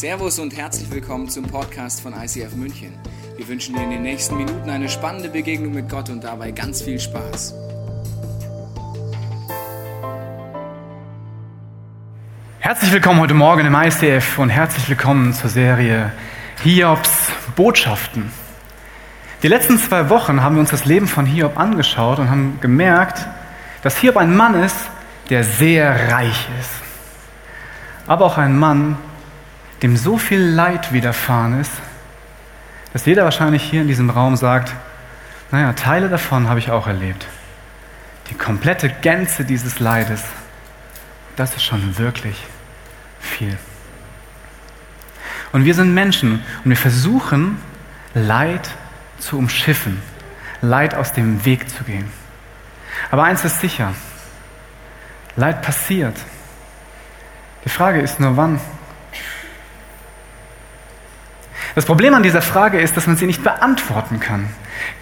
Servus und herzlich willkommen zum Podcast von ICF München. Wir wünschen dir in den nächsten Minuten eine spannende Begegnung mit Gott und dabei ganz viel Spaß. Herzlich willkommen heute Morgen im ICF und herzlich willkommen zur Serie Hiobs Botschaften. Die letzten zwei Wochen haben wir uns das Leben von Hiob angeschaut und haben gemerkt, dass Hiob ein Mann ist, der sehr reich ist. Aber auch ein Mann, dem so viel Leid widerfahren ist, dass jeder wahrscheinlich hier in diesem Raum sagt, naja, Teile davon habe ich auch erlebt. Die komplette Gänze dieses Leides, das ist schon wirklich viel. Und wir sind Menschen und wir versuchen, Leid zu umschiffen, Leid aus dem Weg zu gehen. Aber eins ist sicher, Leid passiert. Die Frage ist nur, wann? Das Problem an dieser Frage ist, dass man sie nicht beantworten kann.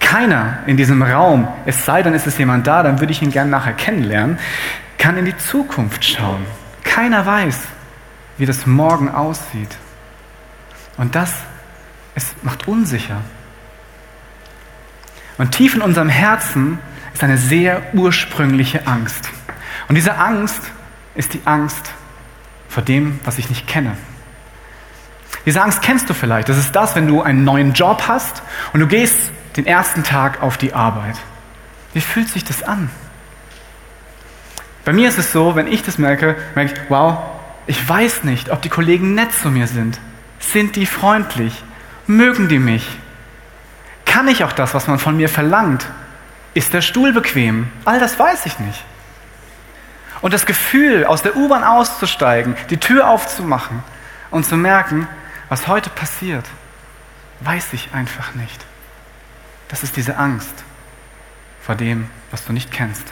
Keiner in diesem Raum, es sei denn, es ist jemand da, dann würde ich ihn gerne nachher kennenlernen, kann in die Zukunft schauen. Keiner weiß, wie das morgen aussieht. Und das es macht unsicher. Und tief in unserem Herzen ist eine sehr ursprüngliche Angst. Und diese Angst ist die Angst vor dem, was ich nicht kenne. Diese Angst kennst du vielleicht. Das ist das, wenn du einen neuen Job hast und du gehst den ersten Tag auf die Arbeit. Wie fühlt sich das an? Bei mir ist es so, wenn ich das merke, merke ich, wow, ich weiß nicht, ob die Kollegen nett zu mir sind. Sind die freundlich? Mögen die mich? Kann ich auch das, was man von mir verlangt? Ist der Stuhl bequem? All das weiß ich nicht. Und das Gefühl, aus der U-Bahn auszusteigen, die Tür aufzumachen und zu merken, was heute passiert, weiß ich einfach nicht. Das ist diese Angst vor dem, was du nicht kennst.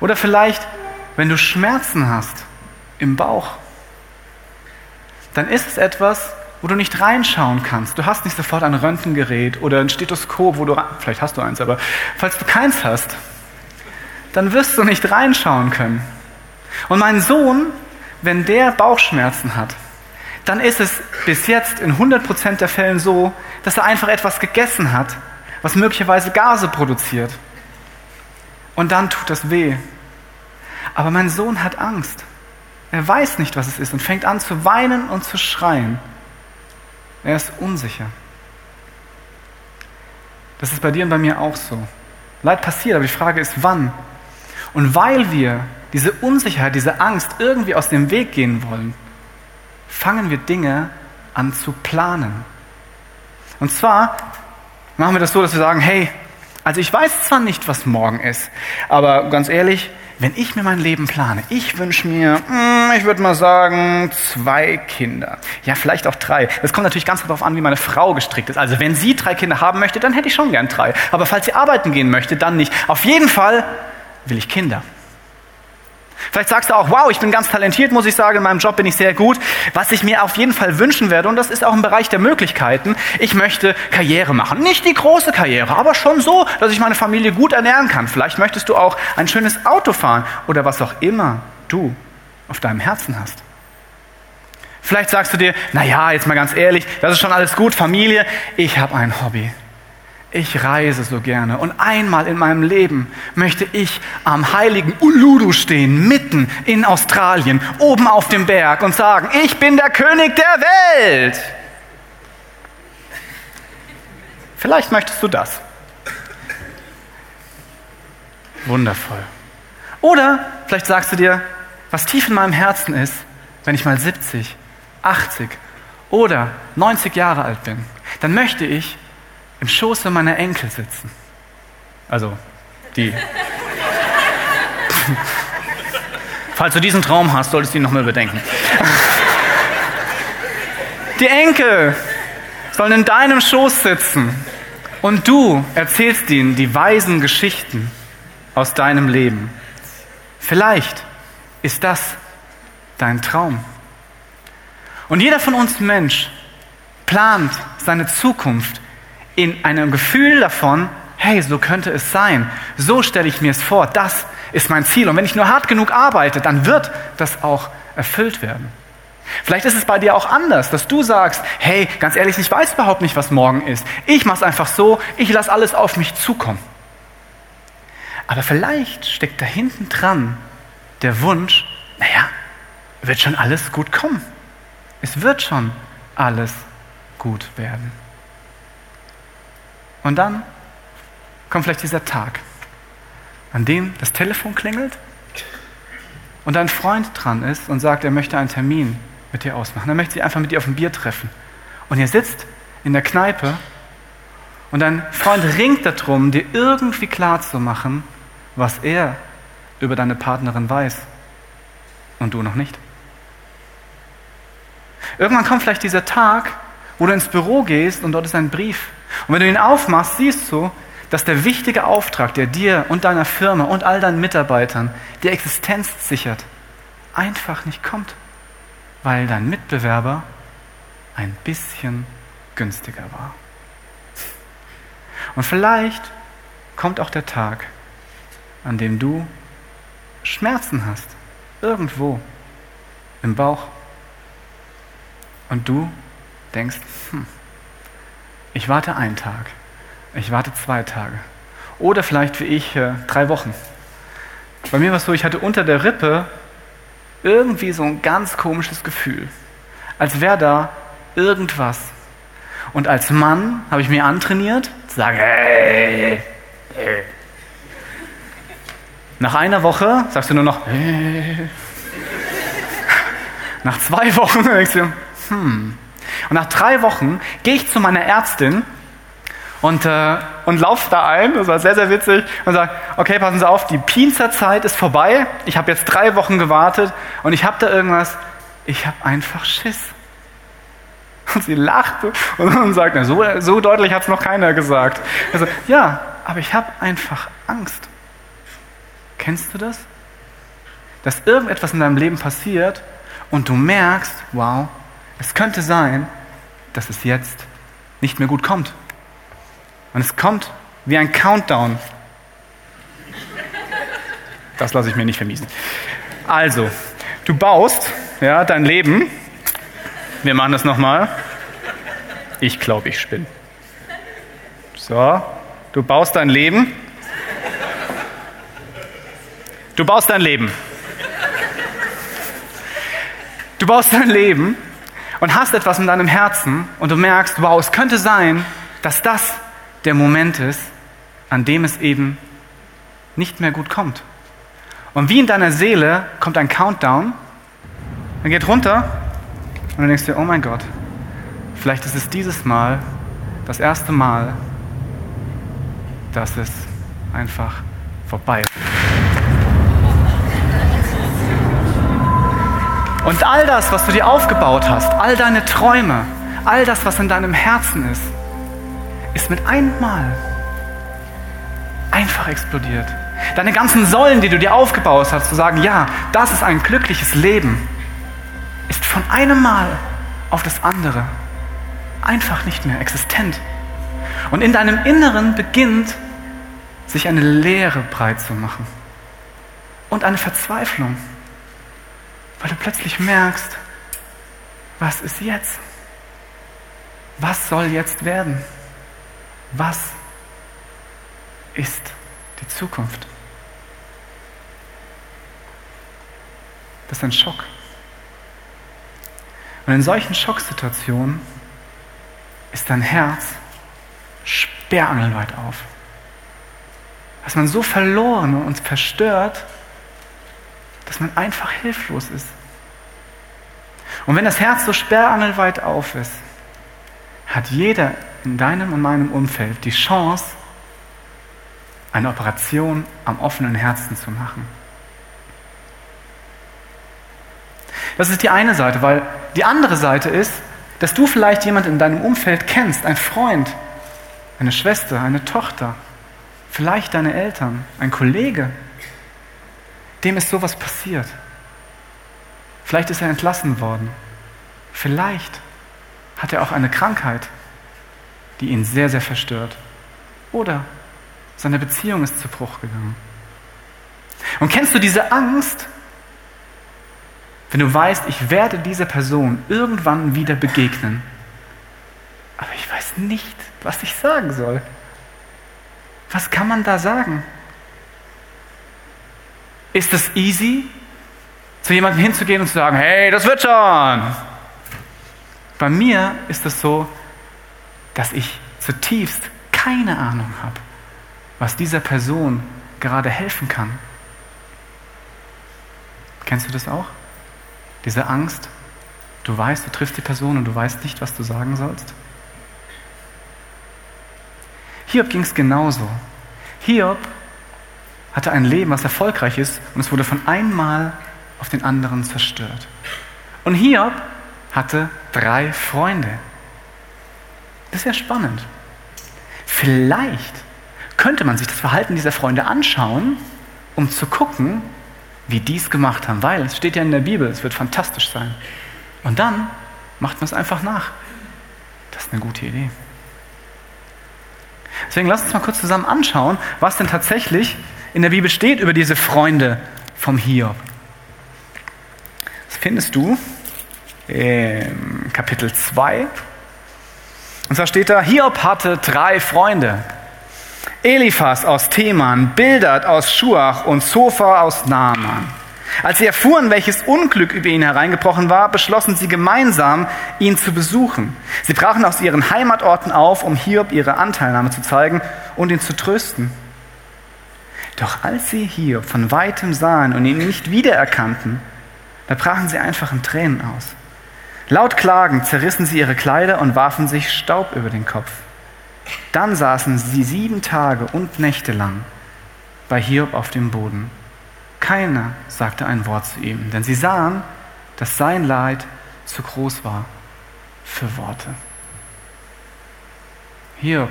Oder vielleicht, wenn du Schmerzen hast im Bauch, dann ist es etwas, wo du nicht reinschauen kannst. Du hast nicht sofort ein Röntgengerät oder ein Stethoskop, wo du, vielleicht hast du eins, aber falls du keins hast, dann wirst du nicht reinschauen können. Und mein Sohn, wenn der Bauchschmerzen hat, dann ist es bis jetzt in 100% der Fällen so, dass er einfach etwas gegessen hat, was möglicherweise Gase produziert. Und dann tut das weh. Aber mein Sohn hat Angst. Er weiß nicht, was es ist und fängt an zu weinen und zu schreien. Er ist unsicher. Das ist bei dir und bei mir auch so. Leid passiert, aber die Frage ist, wann? Und weil wir diese Unsicherheit, diese Angst irgendwie aus dem Weg gehen wollen, fangen wir Dinge an zu planen. Und zwar machen wir das so, dass wir sagen, hey, also ich weiß zwar nicht, was morgen ist, aber ganz ehrlich, wenn ich mir mein Leben plane, ich wünsche mir, hm, ich würde mal sagen, zwei Kinder. Ja, vielleicht auch drei. Das kommt natürlich ganz darauf an, wie meine Frau gestrickt ist. Also wenn sie drei Kinder haben möchte, dann hätte ich schon gern drei. Aber falls sie arbeiten gehen möchte, dann nicht. Auf jeden Fall will ich Kinder. Vielleicht sagst du auch, wow, ich bin ganz talentiert, muss ich sagen, in meinem Job bin ich sehr gut. Was ich mir auf jeden Fall wünschen werde, und das ist auch im Bereich der Möglichkeiten, ich möchte Karriere machen. Nicht die große Karriere, aber schon so, dass ich meine Familie gut ernähren kann. Vielleicht möchtest du auch ein schönes Auto fahren oder was auch immer du auf deinem Herzen hast. Vielleicht sagst du dir, na ja, jetzt mal ganz ehrlich, das ist schon alles gut, Familie, ich habe ein Hobby ich reise so gerne und einmal in meinem Leben möchte ich am heiligen Uluru stehen, mitten in Australien, oben auf dem Berg und sagen, ich bin der König der Welt. Vielleicht möchtest du das. Wundervoll. Oder vielleicht sagst du dir, was tief in meinem Herzen ist, wenn ich mal 70, 80 oder 90 Jahre alt bin, dann möchte ich im Schoße meiner Enkel sitzen. Also die. Falls du diesen Traum hast, solltest du ihn nochmal überdenken. Die Enkel sollen in deinem Schoß sitzen und du erzählst ihnen die weisen Geschichten aus deinem Leben. Vielleicht ist das dein Traum. Und jeder von uns Mensch plant seine Zukunft in einem Gefühl davon, hey, so könnte es sein, so stelle ich mir es vor, das ist mein Ziel. Und wenn ich nur hart genug arbeite, dann wird das auch erfüllt werden. Vielleicht ist es bei dir auch anders, dass du sagst, hey, ganz ehrlich, ich weiß überhaupt nicht, was morgen ist. Ich mache es einfach so, ich lasse alles auf mich zukommen. Aber vielleicht steckt da hinten dran der Wunsch, naja, wird schon alles gut kommen. Es wird schon alles gut werden. Und dann kommt vielleicht dieser Tag, an dem das Telefon klingelt und dein Freund dran ist und sagt, er möchte einen Termin mit dir ausmachen. Er möchte sich einfach mit dir auf ein Bier treffen. Und ihr sitzt in der Kneipe und dein Freund ringt darum, dir irgendwie klarzumachen, was er über deine Partnerin weiß und du noch nicht. Irgendwann kommt vielleicht dieser Tag, wo du ins Büro gehst und dort ist ein Brief. Und wenn du ihn aufmachst, siehst du, dass der wichtige Auftrag, der dir und deiner Firma und all deinen Mitarbeitern die Existenz sichert, einfach nicht kommt, weil dein Mitbewerber ein bisschen günstiger war. Und vielleicht kommt auch der Tag, an dem du Schmerzen hast, irgendwo im Bauch. Und du denkst, hm, ich warte einen Tag, ich warte zwei Tage. Oder vielleicht wie ich äh, drei Wochen. Bei mir war es so, ich hatte unter der Rippe irgendwie so ein ganz komisches Gefühl, als wäre da irgendwas. Und als Mann habe ich mir antrainiert, zu sagen, hey, hey. Nach einer Woche sagst du nur noch, hey. Nach zwei Wochen denkst du, hm. Und nach drei Wochen gehe ich zu meiner Ärztin und, äh, und laufe da ein, das war sehr, sehr witzig, und sage, okay, passen Sie auf, die Pinzerzeit ist vorbei, ich habe jetzt drei Wochen gewartet und ich habe da irgendwas, ich habe einfach Schiss. Und sie lacht und sagt, so, so deutlich hat es noch keiner gesagt. Also, ja, aber ich habe einfach Angst. Kennst du das? Dass irgendetwas in deinem Leben passiert und du merkst, wow, es könnte sein, dass es jetzt nicht mehr gut kommt. Und es kommt wie ein Countdown. Das lasse ich mir nicht vermiesen. Also, du baust ja, dein Leben. Wir machen das nochmal. Ich glaube, ich spinne. So, du baust dein Leben. Du baust dein Leben. Du baust dein Leben und hast etwas in deinem Herzen und du merkst, wow, es könnte sein, dass das der Moment ist, an dem es eben nicht mehr gut kommt. Und wie in deiner Seele kommt ein Countdown, dann geht runter und dann denkst du, oh mein Gott, vielleicht ist es dieses Mal das erste Mal, dass es einfach vorbei ist. Und all das, was du dir aufgebaut hast, all deine Träume, all das, was in deinem Herzen ist, ist mit einmal einfach explodiert. Deine ganzen Säulen, die du dir aufgebaut hast, zu sagen, ja, das ist ein glückliches Leben, ist von einem Mal auf das andere einfach nicht mehr existent. Und in deinem Inneren beginnt sich eine Leere breit zu machen und eine Verzweiflung weil du plötzlich merkst, was ist jetzt? Was soll jetzt werden? Was ist die Zukunft? Das ist ein Schock. Und in solchen Schocksituationen ist dein Herz sperrangelweit auf. Dass man so verloren und verstört dass man einfach hilflos ist. Und wenn das Herz so sperrangelweit auf ist, hat jeder in deinem und meinem Umfeld die Chance, eine Operation am offenen Herzen zu machen. Das ist die eine Seite, weil die andere Seite ist, dass du vielleicht jemand in deinem Umfeld kennst, ein Freund, eine Schwester, eine Tochter, vielleicht deine Eltern, ein Kollege, dem ist sowas passiert. Vielleicht ist er entlassen worden. Vielleicht hat er auch eine Krankheit, die ihn sehr, sehr verstört. Oder seine Beziehung ist zu Bruch gegangen. Und kennst du diese Angst, Wenn du weißt, ich werde dieser Person irgendwann wieder begegnen, aber ich weiß nicht, was ich sagen soll. Was kann man da sagen? Ist es easy, zu jemandem hinzugehen und zu sagen, hey, das wird schon? Bei mir ist es so, dass ich zutiefst keine Ahnung habe, was dieser Person gerade helfen kann. Kennst du das auch? Diese Angst, du weißt, du triffst die Person und du weißt nicht, was du sagen sollst. Hiob ging es genauso. Hiob hatte ein Leben, was erfolgreich ist und es wurde von einmal auf den anderen zerstört. Und Hiob hatte drei Freunde. Das ist ja spannend. Vielleicht könnte man sich das Verhalten dieser Freunde anschauen, um zu gucken, wie die es gemacht haben, weil es steht ja in der Bibel, es wird fantastisch sein. Und dann macht man es einfach nach. Das ist eine gute Idee. Deswegen lass uns mal kurz zusammen anschauen, was denn tatsächlich in der Bibel steht über diese Freunde vom Hiob. Das findest du im Kapitel 2. Und zwar steht da, Hiob hatte drei Freunde. Eliphas aus Teman, Bildad aus Schuach und Zophar aus Naaman. Als sie erfuhren, welches Unglück über ihn hereingebrochen war, beschlossen sie gemeinsam, ihn zu besuchen. Sie brachen aus ihren Heimatorten auf, um Hiob ihre Anteilnahme zu zeigen und ihn zu trösten. Doch als sie Hiob von weitem sahen und ihn nicht wiedererkannten, da brachen sie einfach in Tränen aus. Laut klagend zerrissen sie ihre Kleider und warfen sich Staub über den Kopf. Dann saßen sie sieben Tage und Nächte lang bei Hiob auf dem Boden. Keiner sagte ein Wort zu ihm, denn sie sahen, dass sein Leid zu groß war für Worte. Hiob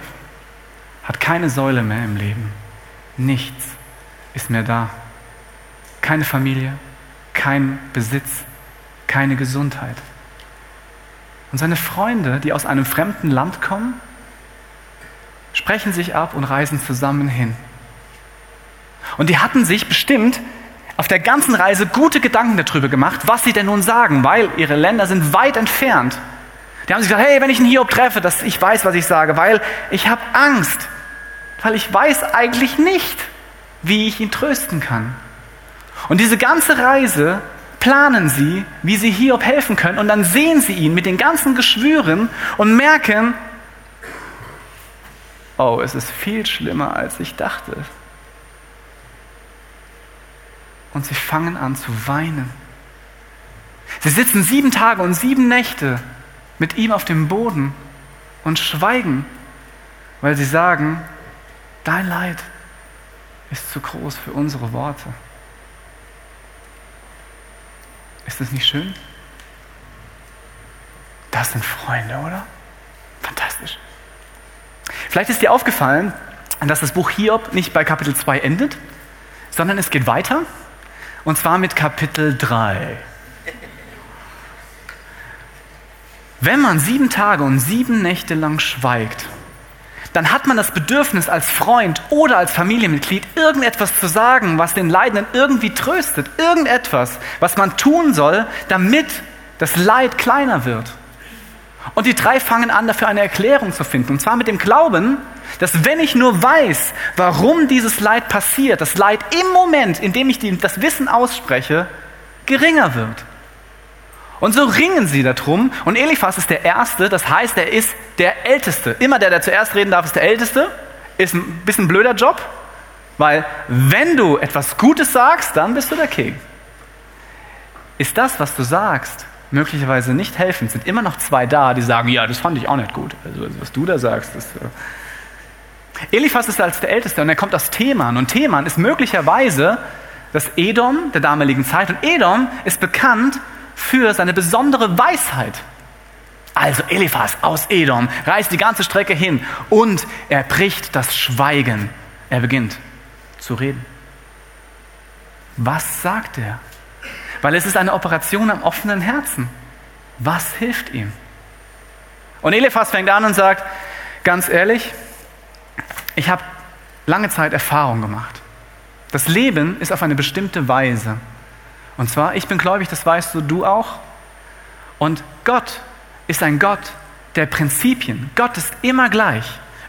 hat keine Säule mehr im Leben. Nichts ist mehr da. Keine Familie, kein Besitz, keine Gesundheit. Und seine Freunde, die aus einem fremden Land kommen, sprechen sich ab und reisen zusammen hin. Und die hatten sich bestimmt auf der ganzen Reise gute Gedanken darüber gemacht, was sie denn nun sagen, weil ihre Länder sind weit entfernt. Die haben sich gesagt, hey, wenn ich einen Hiob treffe, dass ich weiß, was ich sage, weil ich habe Angst, weil ich weiß eigentlich nicht, wie ich ihn trösten kann. Und diese ganze Reise planen sie, wie sie Hiob helfen können, und dann sehen sie ihn mit den ganzen Geschwüren und merken, oh, es ist viel schlimmer, als ich dachte. Und sie fangen an zu weinen. Sie sitzen sieben Tage und sieben Nächte mit ihm auf dem Boden und schweigen, weil sie sagen, dein Leid ist zu groß für unsere Worte. Ist das nicht schön? Das sind Freunde, oder? Fantastisch. Vielleicht ist dir aufgefallen, dass das Buch Hiob nicht bei Kapitel 2 endet, sondern es geht weiter. Und zwar mit Kapitel 3. Wenn man sieben Tage und sieben Nächte lang schweigt, dann hat man das Bedürfnis als Freund oder als Familienmitglied irgendetwas zu sagen, was den Leidenden irgendwie tröstet. Irgendetwas, was man tun soll, damit das Leid kleiner wird. Und die drei fangen an, dafür eine Erklärung zu finden. Und zwar mit dem Glauben, dass wenn ich nur weiß, warum dieses Leid passiert, das Leid im Moment, in dem ich das Wissen ausspreche, geringer wird. Und so ringen sie darum. Und Eliphas ist der Erste, das heißt, er ist der Älteste. Immer der, der zuerst reden darf, ist der Älteste. Ist ein bisschen ein blöder Job, weil wenn du etwas Gutes sagst, dann bist du der King. Ist das, was du sagst, möglicherweise nicht helfend, sind immer noch zwei da, die sagen, ja, das fand ich auch nicht gut. Also was du da sagst, das... Äh Eliphas ist als der Älteste und er kommt aus Theman. Und Theman ist möglicherweise das Edom der damaligen Zeit. Und Edom ist bekannt für seine besondere Weisheit. Also Eliphas aus Edom reist die ganze Strecke hin und er bricht das Schweigen. Er beginnt zu reden. Was sagt er? Weil es ist eine Operation am offenen Herzen. Was hilft ihm? Und Eliphas fängt an und sagt, ganz ehrlich, ich habe lange Zeit Erfahrung gemacht. Das Leben ist auf eine bestimmte Weise. Und zwar, ich bin gläubig, das weißt du, du auch. Und Gott ist ein Gott der Prinzipien. Gott ist immer gleich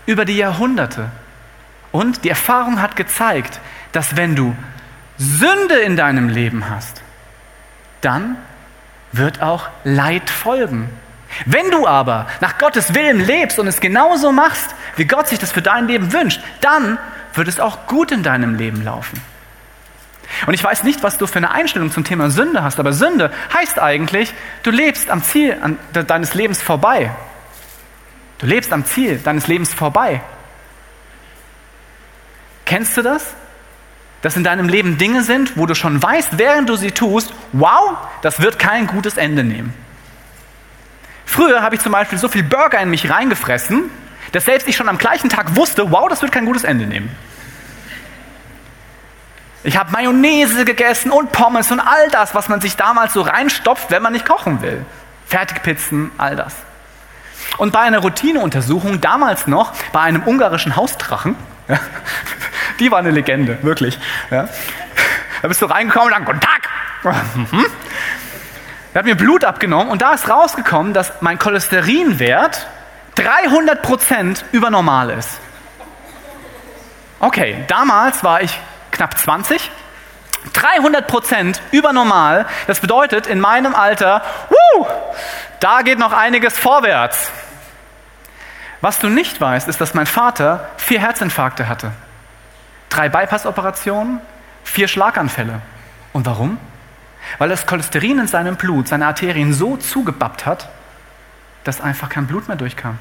über die Jahrhunderte. Und die Erfahrung hat gezeigt, dass wenn du Sünde in deinem Leben hast, dann wird auch Leid folgen. Wenn du aber nach Gottes Willen lebst und es genauso machst, wie Gott sich das für dein Leben wünscht, dann wird es auch gut in deinem Leben laufen. Und ich weiß nicht, was du für eine Einstellung zum Thema Sünde hast, aber Sünde heißt eigentlich, du lebst am Ziel deines Lebens vorbei. Du lebst am Ziel deines Lebens vorbei. Kennst du das? Dass in deinem Leben Dinge sind, wo du schon weißt, während du sie tust, wow, das wird kein gutes Ende nehmen. Früher habe ich zum Beispiel so viel Burger in mich reingefressen, dass selbst ich schon am gleichen Tag wusste, wow, das wird kein gutes Ende nehmen. Ich habe Mayonnaise gegessen und Pommes und all das, was man sich damals so reinstopft, wenn man nicht kochen will. Fertigpizzen, all das. Und bei einer Routineuntersuchung, damals noch bei einem ungarischen Hausdrachen, ja, die war eine Legende, wirklich. Ja. Da bist du reingekommen und dann, guten Tag. Mhm. Er hat mir Blut abgenommen und da ist rausgekommen, dass mein Cholesterinwert 300 Prozent über normal ist. Okay, damals war ich knapp 20. 300 Prozent über normal. Das bedeutet in meinem Alter, wuh, da geht noch einiges vorwärts. Was du nicht weißt, ist, dass mein Vater vier Herzinfarkte hatte, drei Bypass-Operationen, vier Schlaganfälle. Und warum? Weil das Cholesterin in seinem Blut seine Arterien so zugebappt hat, dass einfach kein Blut mehr durchkam.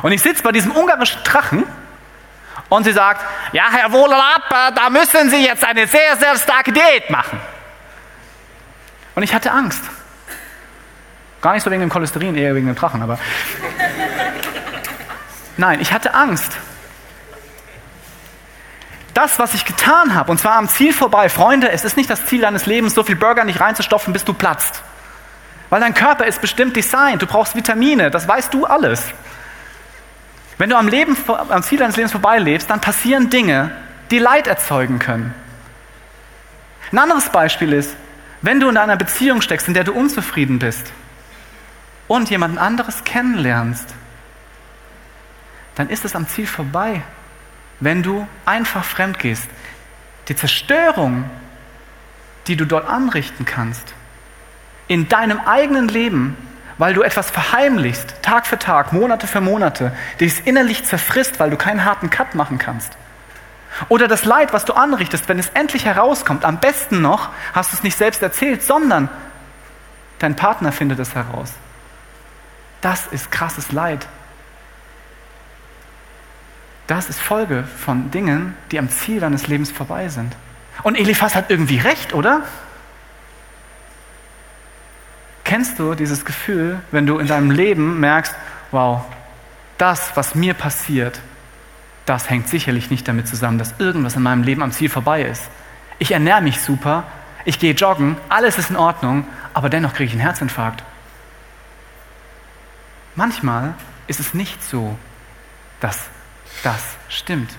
Und ich sitze bei diesem ungarischen Drachen und sie sagt, ja, Herr Wohlelab, da müssen Sie jetzt eine sehr, sehr starke Diät machen. Und ich hatte Angst. Gar nicht so wegen dem Cholesterin, eher wegen dem Drachen, aber. Nein, ich hatte Angst. Das, was ich getan habe, und zwar am Ziel vorbei, Freunde, es ist nicht das Ziel deines Lebens, so viel Burger nicht reinzustopfen, bis du platzt. Weil dein Körper ist bestimmt designt, du brauchst Vitamine, das weißt du alles. Wenn du am, Leben, am Ziel deines Lebens vorbeilebst, dann passieren Dinge, die Leid erzeugen können. Ein anderes Beispiel ist, wenn du in einer Beziehung steckst, in der du unzufrieden bist und jemand anderes kennenlernst, dann ist es am Ziel vorbei, wenn du einfach fremd gehst. Die Zerstörung, die du dort anrichten kannst, in deinem eigenen Leben weil du etwas verheimlichst, Tag für Tag, Monate für Monate, dich innerlich zerfrisst, weil du keinen harten Cut machen kannst. Oder das Leid, was du anrichtest, wenn es endlich herauskommt, am besten noch hast du es nicht selbst erzählt, sondern dein Partner findet es heraus. Das ist krasses Leid. Das ist Folge von Dingen, die am Ziel deines Lebens vorbei sind. Und Eliphas hat irgendwie recht, oder? Kennst du dieses Gefühl, wenn du in deinem Leben merkst, wow, das, was mir passiert, das hängt sicherlich nicht damit zusammen, dass irgendwas in meinem Leben am Ziel vorbei ist. Ich ernähre mich super, ich gehe joggen, alles ist in Ordnung, aber dennoch kriege ich einen Herzinfarkt. Manchmal ist es nicht so, dass das stimmt.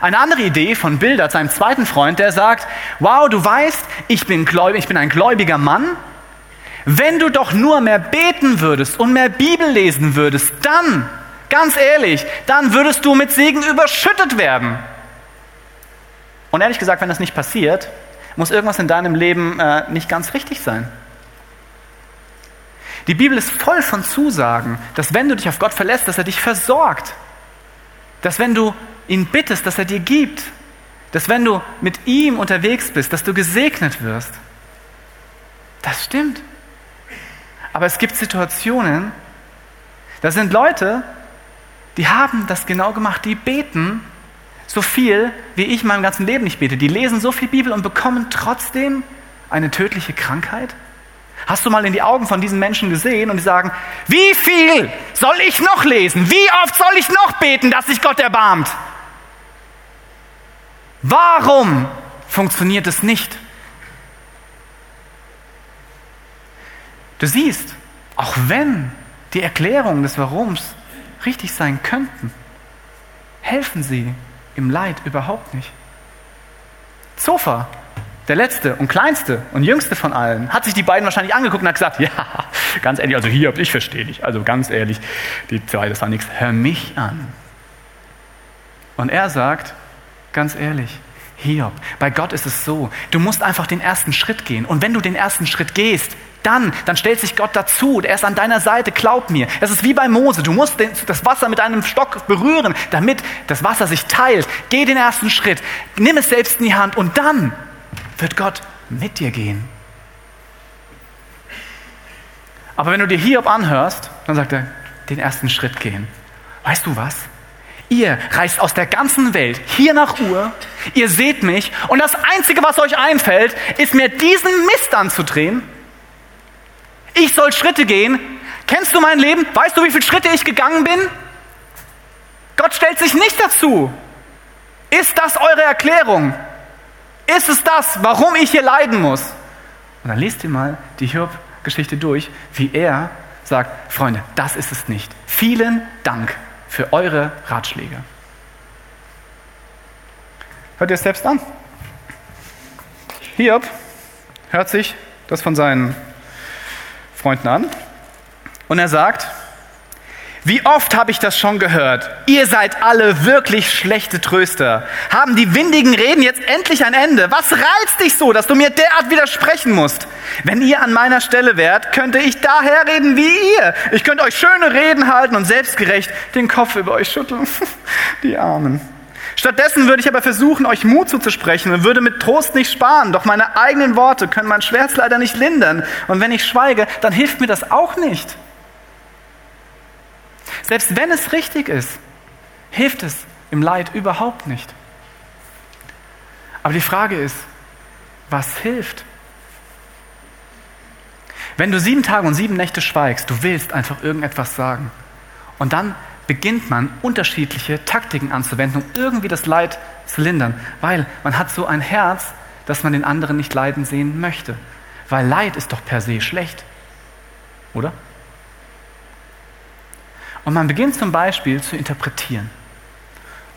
Eine andere Idee von Bildert, seinem zweiten Freund, der sagt, wow, du weißt, ich bin, gläubig, ich bin ein gläubiger Mann. Wenn du doch nur mehr beten würdest und mehr Bibel lesen würdest, dann, ganz ehrlich, dann würdest du mit Segen überschüttet werden. Und ehrlich gesagt, wenn das nicht passiert, muss irgendwas in deinem Leben äh, nicht ganz richtig sein. Die Bibel ist voll von Zusagen, dass wenn du dich auf Gott verlässt, dass er dich versorgt. Dass wenn du ihn bittest, dass er dir gibt, dass wenn du mit ihm unterwegs bist, dass du gesegnet wirst. Das stimmt. Aber es gibt Situationen, da sind Leute, die haben das genau gemacht, die beten so viel, wie ich in meinem ganzen Leben nicht bete. Die lesen so viel Bibel und bekommen trotzdem eine tödliche Krankheit. Hast du mal in die Augen von diesen Menschen gesehen und die sagen, wie viel soll ich noch lesen? Wie oft soll ich noch beten, dass sich Gott erbarmt? Warum funktioniert es nicht? Du siehst, auch wenn die Erklärungen des Warums richtig sein könnten, helfen sie im Leid überhaupt nicht. Zofa der letzte und kleinste und jüngste von allen, hat sich die beiden wahrscheinlich angeguckt und hat gesagt, ja, ganz ehrlich, also hier, ich verstehe dich, also ganz ehrlich, die zwei, das war nichts, hör mich an. Und er sagt, ganz ehrlich, Hiob, bei Gott ist es so, du musst einfach den ersten Schritt gehen. Und wenn du den ersten Schritt gehst, dann, dann stellt sich Gott dazu. Er ist an deiner Seite, glaub mir. Es ist wie bei Mose. Du musst das Wasser mit einem Stock berühren, damit das Wasser sich teilt. Geh den ersten Schritt, nimm es selbst in die Hand und dann wird Gott mit dir gehen. Aber wenn du dir Hiob anhörst, dann sagt er, den ersten Schritt gehen. Weißt du was? Ihr reist aus der ganzen Welt hier nach Ur, ihr seht mich und das Einzige, was euch einfällt, ist mir diesen Mist anzudrehen. Ich soll Schritte gehen. Kennst du mein Leben? Weißt du, wie viele Schritte ich gegangen bin? Gott stellt sich nicht dazu. Ist das eure Erklärung? Ist es das, warum ich hier leiden muss? Und dann lest ihr mal die Hiob-Geschichte durch, wie er sagt, Freunde, das ist es nicht. Vielen Dank für eure Ratschläge. Hört ihr es selbst an? Hiob hört sich das von seinen Freunden an und er sagt, wie oft habe ich das schon gehört? Ihr seid alle wirklich schlechte Tröster. Haben die windigen Reden jetzt endlich ein Ende? Was reizt dich so, dass du mir derart widersprechen musst? Wenn ihr an meiner Stelle wärt, könnte ich daher reden wie ihr. Ich könnte euch schöne Reden halten und selbstgerecht den Kopf über euch schütteln. Die Armen. Stattdessen würde ich aber versuchen, euch Mut zuzusprechen und würde mit Trost nicht sparen. Doch meine eigenen Worte können mein Schmerz leider nicht lindern. Und wenn ich schweige, dann hilft mir das auch nicht. Selbst wenn es richtig ist, hilft es im Leid überhaupt nicht. Aber die Frage ist, was hilft? Wenn du sieben Tage und sieben Nächte schweigst, du willst einfach irgendetwas sagen. Und dann beginnt man unterschiedliche Taktiken anzuwenden, um irgendwie das Leid zu lindern, weil man hat so ein Herz, dass man den anderen nicht leiden sehen möchte. Weil Leid ist doch per se schlecht, oder? Und man beginnt zum Beispiel zu interpretieren.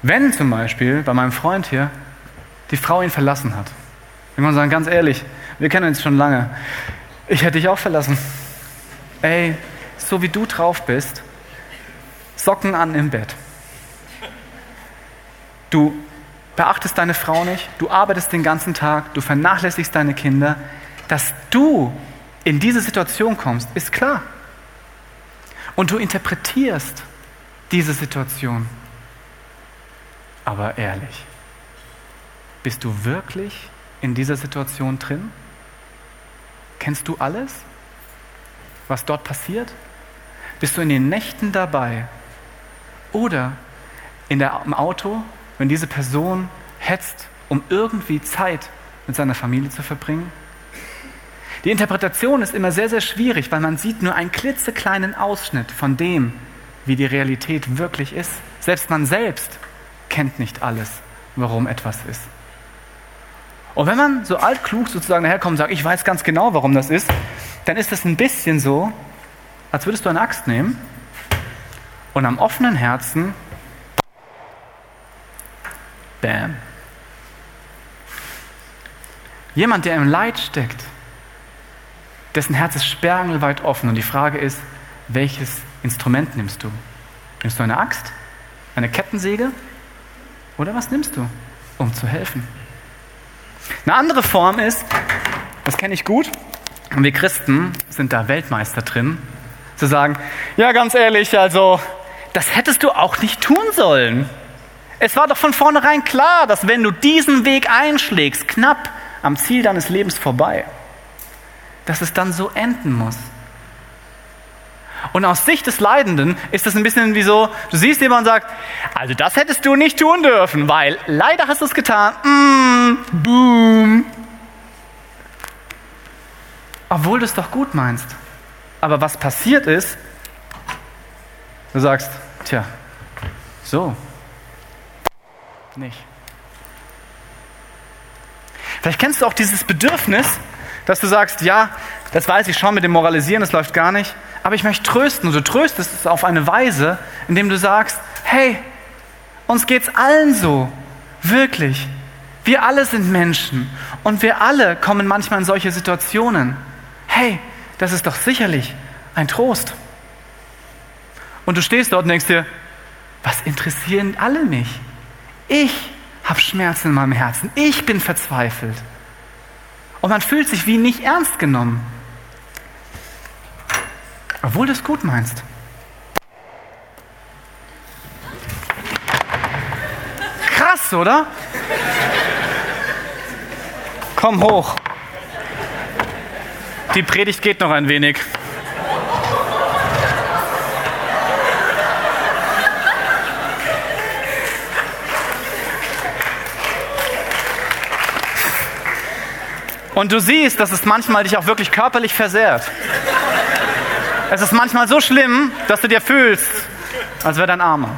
Wenn zum Beispiel bei meinem Freund hier die Frau ihn verlassen hat, wenn man sagen, ganz ehrlich, wir kennen uns schon lange, ich hätte dich auch verlassen. Ey, so wie du drauf bist, Socken an im Bett. Du beachtest deine Frau nicht, du arbeitest den ganzen Tag, du vernachlässigst deine Kinder. Dass du in diese Situation kommst, ist klar. Und du interpretierst diese Situation. Aber ehrlich, bist du wirklich in dieser Situation drin? Kennst du alles, was dort passiert? Bist du in den Nächten dabei? Oder in der, im Auto, wenn diese Person hetzt, um irgendwie Zeit mit seiner Familie zu verbringen? Die Interpretation ist immer sehr, sehr schwierig, weil man sieht nur einen klitzekleinen Ausschnitt von dem, wie die Realität wirklich ist. Selbst man selbst kennt nicht alles, warum etwas ist. Und wenn man so altklug sozusagen daherkommt und sagt, ich weiß ganz genau, warum das ist, dann ist das ein bisschen so, als würdest du eine Axt nehmen und am offenen Herzen, bam. Jemand, der im Leid steckt, dessen Herz ist sperrangelweit offen. Und die Frage ist, welches Instrument nimmst du? Nimmst du eine Axt, eine Kettensäge oder was nimmst du, um zu helfen? Eine andere Form ist, das kenne ich gut, und wir Christen sind da Weltmeister drin, zu sagen, ja ganz ehrlich, also das hättest du auch nicht tun sollen. Es war doch von vornherein klar, dass wenn du diesen Weg einschlägst, knapp am Ziel deines Lebens vorbei dass es dann so enden muss. Und aus Sicht des Leidenden ist das ein bisschen wie so, du siehst jemanden und sagst, also das hättest du nicht tun dürfen, weil leider hast du es getan. Mm, boom. Obwohl du es doch gut meinst. Aber was passiert ist, du sagst, tja, so, nicht. Vielleicht kennst du auch dieses Bedürfnis, dass du sagst, ja, das weiß ich schon mit dem Moralisieren, das läuft gar nicht, aber ich möchte trösten und du tröstest es auf eine Weise, indem du sagst, hey, uns geht's allen so, wirklich. Wir alle sind Menschen und wir alle kommen manchmal in solche Situationen. Hey, das ist doch sicherlich ein Trost. Und du stehst dort und denkst dir, was interessieren alle mich? Ich habe Schmerzen in meinem Herzen. Ich bin verzweifelt. Und man fühlt sich wie nicht ernst genommen. Obwohl du es gut meinst. Krass, oder? Komm hoch. Die Predigt geht noch ein wenig. Und du siehst, dass es manchmal dich auch wirklich körperlich versehrt. Es ist manchmal so schlimm, dass du dir fühlst, als wäre dein Armer.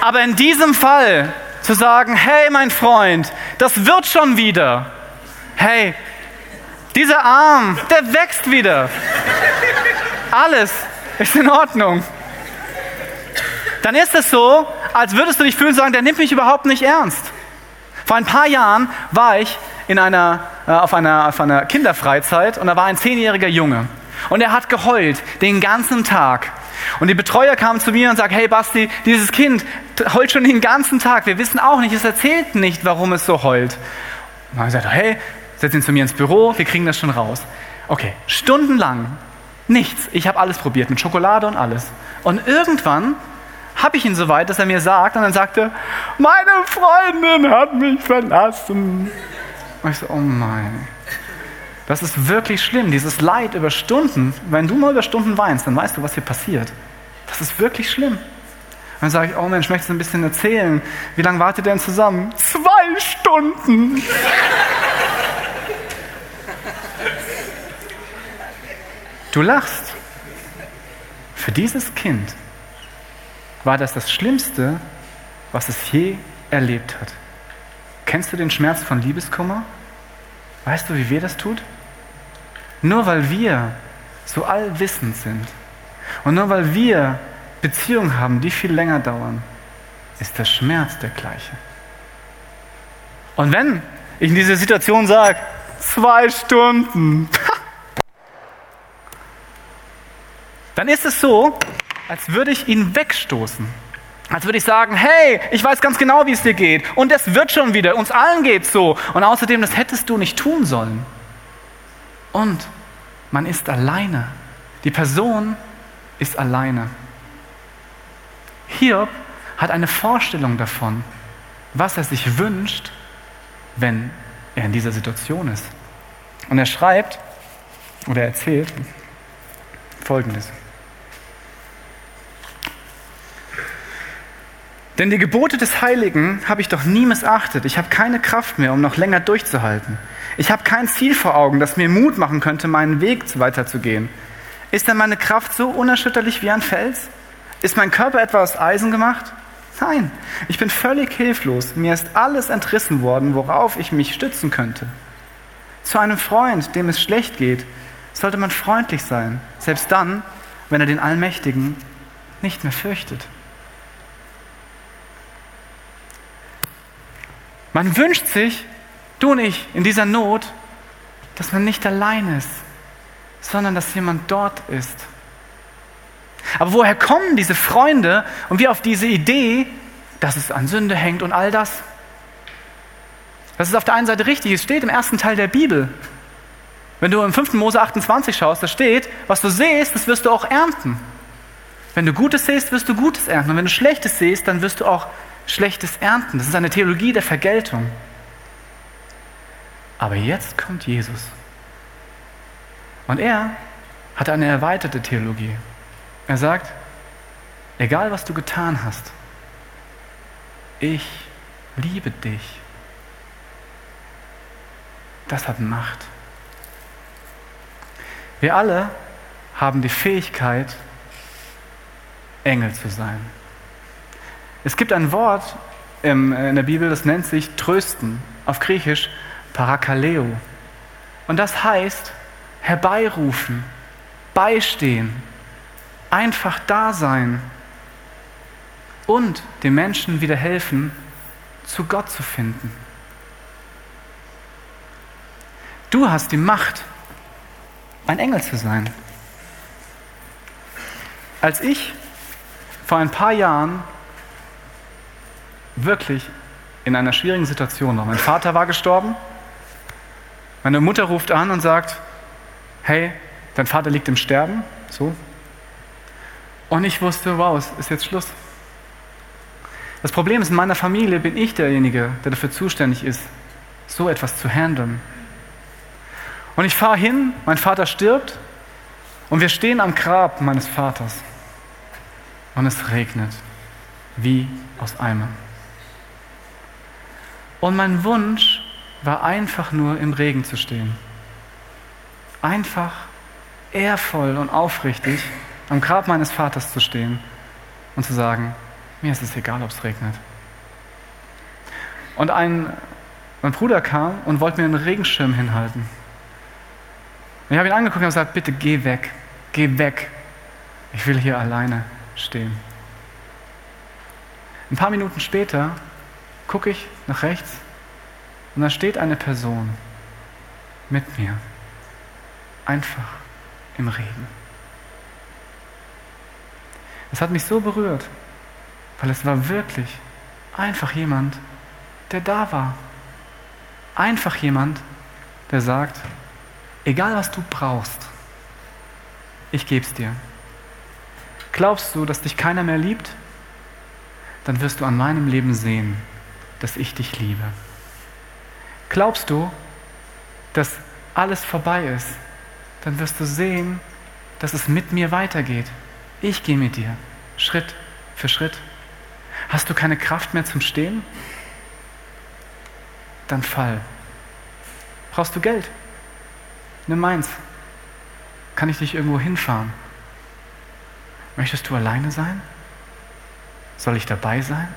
Aber in diesem Fall zu sagen, hey mein Freund, das wird schon wieder. Hey, dieser Arm, der wächst wieder. Alles ist in Ordnung. Dann ist es so, als würdest du dich fühlen und sagen, der nimmt mich überhaupt nicht ernst. Vor ein paar Jahren war ich in einer, äh, auf, einer, auf einer Kinderfreizeit und da war ein zehnjähriger Junge. Und er hat geheult den ganzen Tag. Und die Betreuer kamen zu mir und sagten, hey Basti, dieses Kind heult schon den ganzen Tag. Wir wissen auch nicht, es erzählt nicht, warum es so heult. Und dann habe ich gesagt, hey, setz ihn zu mir ins Büro, wir kriegen das schon raus. Okay, stundenlang, nichts. Ich habe alles probiert, mit Schokolade und alles. Und irgendwann habe ich ihn so weit, dass er mir sagt, und dann sagte, meine Freundin hat mich verlassen. Und ich so, oh mein. Das ist wirklich schlimm, dieses Leid über Stunden. Wenn du mal über Stunden weinst, dann weißt du, was hier passiert. Das ist wirklich schlimm. Und dann sage ich, oh Mensch, möchtest du ein bisschen erzählen? Wie lange wartet ihr denn zusammen? Zwei Stunden. Du lachst. Für dieses Kind war das das Schlimmste, was es je erlebt hat. Kennst du den Schmerz von Liebeskummer? Weißt du, wie weh das tut? Nur weil wir so allwissend sind und nur weil wir Beziehungen haben, die viel länger dauern, ist der Schmerz der gleiche. Und wenn ich in dieser Situation sage, zwei Stunden, dann ist es so, als würde ich ihn wegstoßen. Als würde ich sagen, hey, ich weiß ganz genau, wie es dir geht. Und es wird schon wieder. Uns allen geht so. Und außerdem, das hättest du nicht tun sollen. Und man ist alleine. Die Person ist alleine. Hiob hat eine Vorstellung davon, was er sich wünscht, wenn er in dieser Situation ist. Und er schreibt oder erzählt Folgendes. Denn die Gebote des Heiligen habe ich doch nie missachtet. Ich habe keine Kraft mehr, um noch länger durchzuhalten. Ich habe kein Ziel vor Augen, das mir Mut machen könnte, meinen Weg weiterzugehen. Ist denn meine Kraft so unerschütterlich wie ein Fels? Ist mein Körper etwa aus Eisen gemacht? Nein, ich bin völlig hilflos. Mir ist alles entrissen worden, worauf ich mich stützen könnte. Zu einem Freund, dem es schlecht geht, sollte man freundlich sein, selbst dann, wenn er den Allmächtigen nicht mehr fürchtet. Man wünscht sich, du und ich, in dieser Not, dass man nicht allein ist, sondern dass jemand dort ist. Aber woher kommen diese Freunde und wie auf diese Idee, dass es an Sünde hängt und all das? Das ist auf der einen Seite richtig, es steht im ersten Teil der Bibel. Wenn du im 5. Mose 28 schaust, da steht, was du siehst, das wirst du auch ernten. Wenn du Gutes siehst, wirst du Gutes ernten. Und wenn du Schlechtes siehst, dann wirst du auch Schlechtes ernten. Das ist eine Theologie der Vergeltung. Aber jetzt kommt Jesus. Und er hat eine erweiterte Theologie. Er sagt, egal was du getan hast, ich liebe dich. Das hat Macht. Wir alle haben die Fähigkeit, Engel zu sein. Es gibt ein Wort in der Bibel, das nennt sich trösten, auf Griechisch parakaleo. Und das heißt herbeirufen, beistehen, einfach da sein. und den Menschen wieder helfen, zu Gott zu finden. Du hast die Macht, ein Engel zu sein. Als ich vor ein paar Jahren wirklich in einer schwierigen Situation war, mein Vater war gestorben, meine Mutter ruft an und sagt, hey, dein Vater liegt im Sterben, so. Und ich wusste, wow, es ist jetzt Schluss. Das Problem ist, in meiner Familie bin ich derjenige, der dafür zuständig ist, so etwas zu handeln. Und ich fahre hin, mein Vater stirbt und wir stehen am Grab meines Vaters. Und es regnet wie aus Eimer. Und mein Wunsch war einfach nur im Regen zu stehen. Einfach ehrvoll und aufrichtig am Grab meines Vaters zu stehen und zu sagen, mir ist es egal, ob es regnet. Und ein, mein Bruder kam und wollte mir einen Regenschirm hinhalten. Und ich habe ihn angeguckt und gesagt, bitte geh weg, geh weg. Ich will hier alleine stehen. Ein paar Minuten später gucke ich nach rechts und da steht eine Person mit mir. Einfach im Regen. Es hat mich so berührt, weil es war wirklich einfach jemand, der da war. Einfach jemand, der sagt, egal was du brauchst, ich gebe es dir. Glaubst du, dass dich keiner mehr liebt? Dann wirst du an meinem Leben sehen, dass ich dich liebe. Glaubst du, dass alles vorbei ist? Dann wirst du sehen, dass es mit mir weitergeht. Ich gehe mit dir, Schritt für Schritt. Hast du keine Kraft mehr zum Stehen? Dann fall. Brauchst du Geld? Nimm meins. Kann ich dich irgendwo hinfahren? Möchtest du alleine sein? Soll ich dabei sein?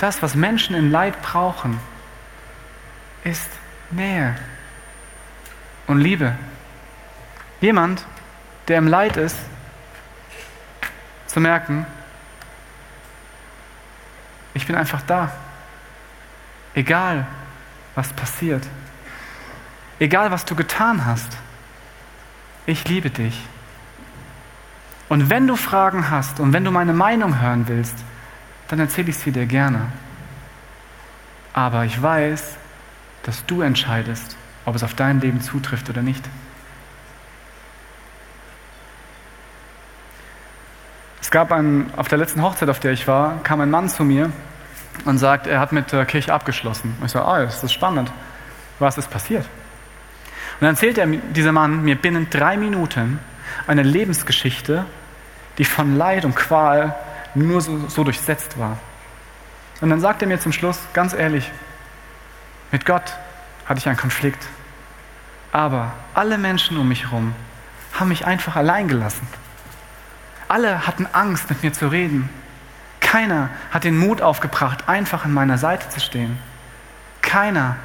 Das, was Menschen in Leid brauchen, ist Nähe und Liebe. Jemand, der im Leid ist, zu merken, ich bin einfach da. Egal, was passiert. Egal, was du getan hast. Ich liebe dich. Und wenn du Fragen hast und wenn du meine Meinung hören willst, dann erzähle ich sie dir gerne. Aber ich weiß, dass du entscheidest, ob es auf dein Leben zutrifft oder nicht. Es gab einen, auf der letzten Hochzeit, auf der ich war, kam ein Mann zu mir und sagt, er hat mit der Kirche abgeschlossen. Ich so, ah, oh, das ist spannend. Was ist passiert? Und dann erzählt er, dieser Mann mir binnen drei Minuten eine Lebensgeschichte, die von Leid und Qual nur so, so durchsetzt war. Und dann sagt er mir zum Schluss, ganz ehrlich, mit Gott hatte ich einen Konflikt. Aber alle Menschen um mich herum haben mich einfach allein gelassen. Alle hatten Angst, mit mir zu reden. Keiner hat den Mut aufgebracht, einfach an meiner Seite zu stehen. Keiner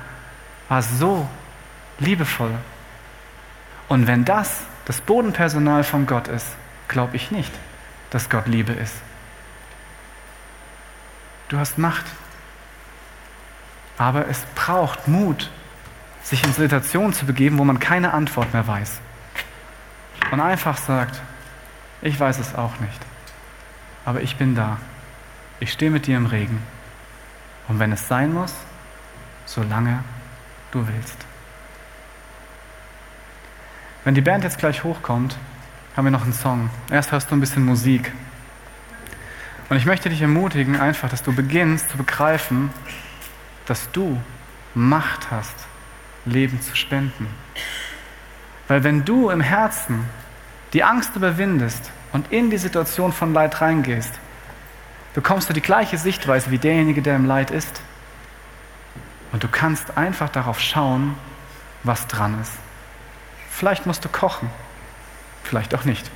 war so liebevoll. Und wenn das das Bodenpersonal von Gott ist, glaube ich nicht, dass Gott Liebe ist. Du hast Macht. Aber es braucht Mut, sich in Situationen zu begeben, wo man keine Antwort mehr weiß. Und einfach sagt, ich weiß es auch nicht. Aber ich bin da. Ich stehe mit dir im Regen. Und wenn es sein muss, solange du willst. Wenn die Band jetzt gleich hochkommt, haben wir noch einen Song. Erst hörst du ein bisschen Musik. Und ich möchte dich ermutigen, einfach, dass du beginnst zu begreifen, dass du Macht hast, Leben zu spenden. Weil wenn du im Herzen die Angst überwindest und in die Situation von Leid reingehst, bekommst du die gleiche Sichtweise wie derjenige, der im Leid ist. Und du kannst einfach darauf schauen, was dran ist. Vielleicht musst du kochen, vielleicht auch nicht.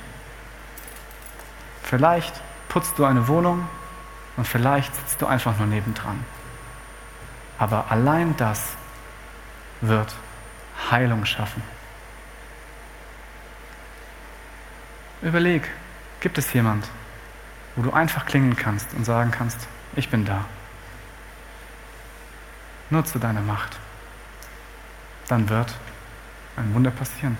Vielleicht putzt du eine Wohnung und vielleicht sitzt du einfach nur nebendran. Aber allein das wird Heilung schaffen. Überleg, Gibt es jemand, wo du einfach klingeln kannst und sagen kannst, ich bin da. Nutze deine Macht. Dann wird ein Wunder passieren.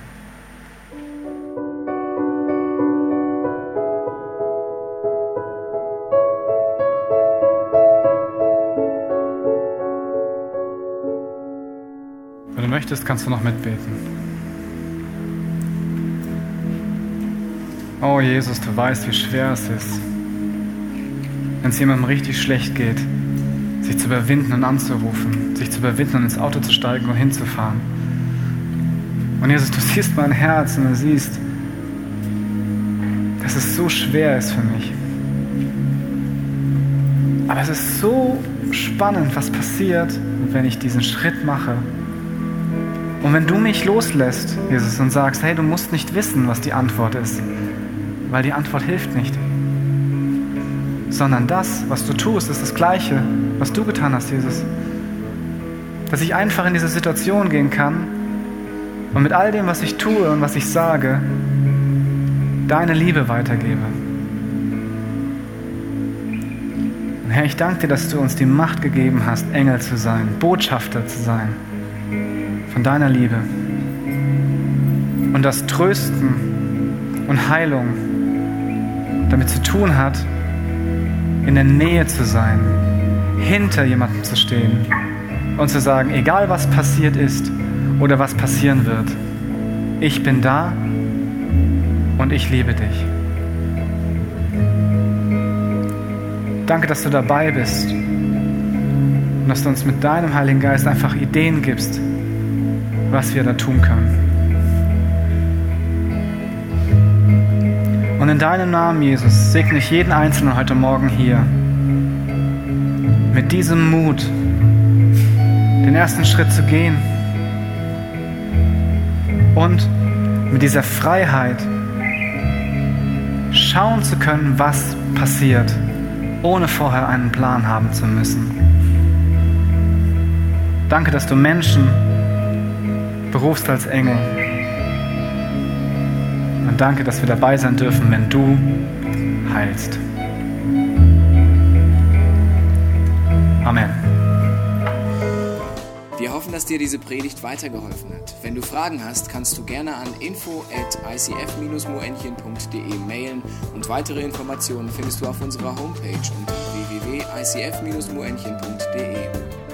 Möchtest, kannst du noch mitbeten. Oh Jesus, du weißt, wie schwer es ist, wenn es jemandem richtig schlecht geht, sich zu überwinden und anzurufen, sich zu überwinden und ins Auto zu steigen und hinzufahren. Und Jesus, du siehst mein Herz und du siehst, dass es so schwer ist für mich. Aber es ist so spannend, was passiert, wenn ich diesen Schritt mache. Und wenn du mich loslässt, Jesus, und sagst, hey, du musst nicht wissen, was die Antwort ist, weil die Antwort hilft nicht sondern das, was du tust, ist das Gleiche, was du getan hast, Jesus. Dass ich einfach in diese Situation gehen kann und mit all dem, was ich tue und was ich sage, deine Liebe weitergebe. Und Herr, ich danke dir, dass du uns die Macht gegeben hast, Engel zu sein, Botschafter zu sein von deiner Liebe. Und das Trösten und Heilung damit zu tun hat, in der Nähe zu sein, hinter jemandem zu stehen und zu sagen, egal was passiert ist oder was passieren wird, ich bin da und ich liebe dich. Danke, dass du dabei bist und dass du uns mit deinem Heiligen Geist einfach Ideen gibst, was wir da tun können. Und in deinem Namen, Jesus, segne ich jeden Einzelnen heute Morgen hier mit diesem Mut, den ersten Schritt zu gehen und mit dieser Freiheit schauen zu können, was passiert, ohne vorher einen Plan haben zu müssen. Danke, dass du Menschen berufst als Engel und danke, dass wir dabei sein dürfen, wenn du heilst. Amen. Wir hoffen, dass dir diese Predigt weitergeholfen hat. Wenn du Fragen hast, kannst du gerne an info at icf-moenchen.de mailen und weitere Informationen findest du auf unserer Homepage unter www.icf-moenchen.de.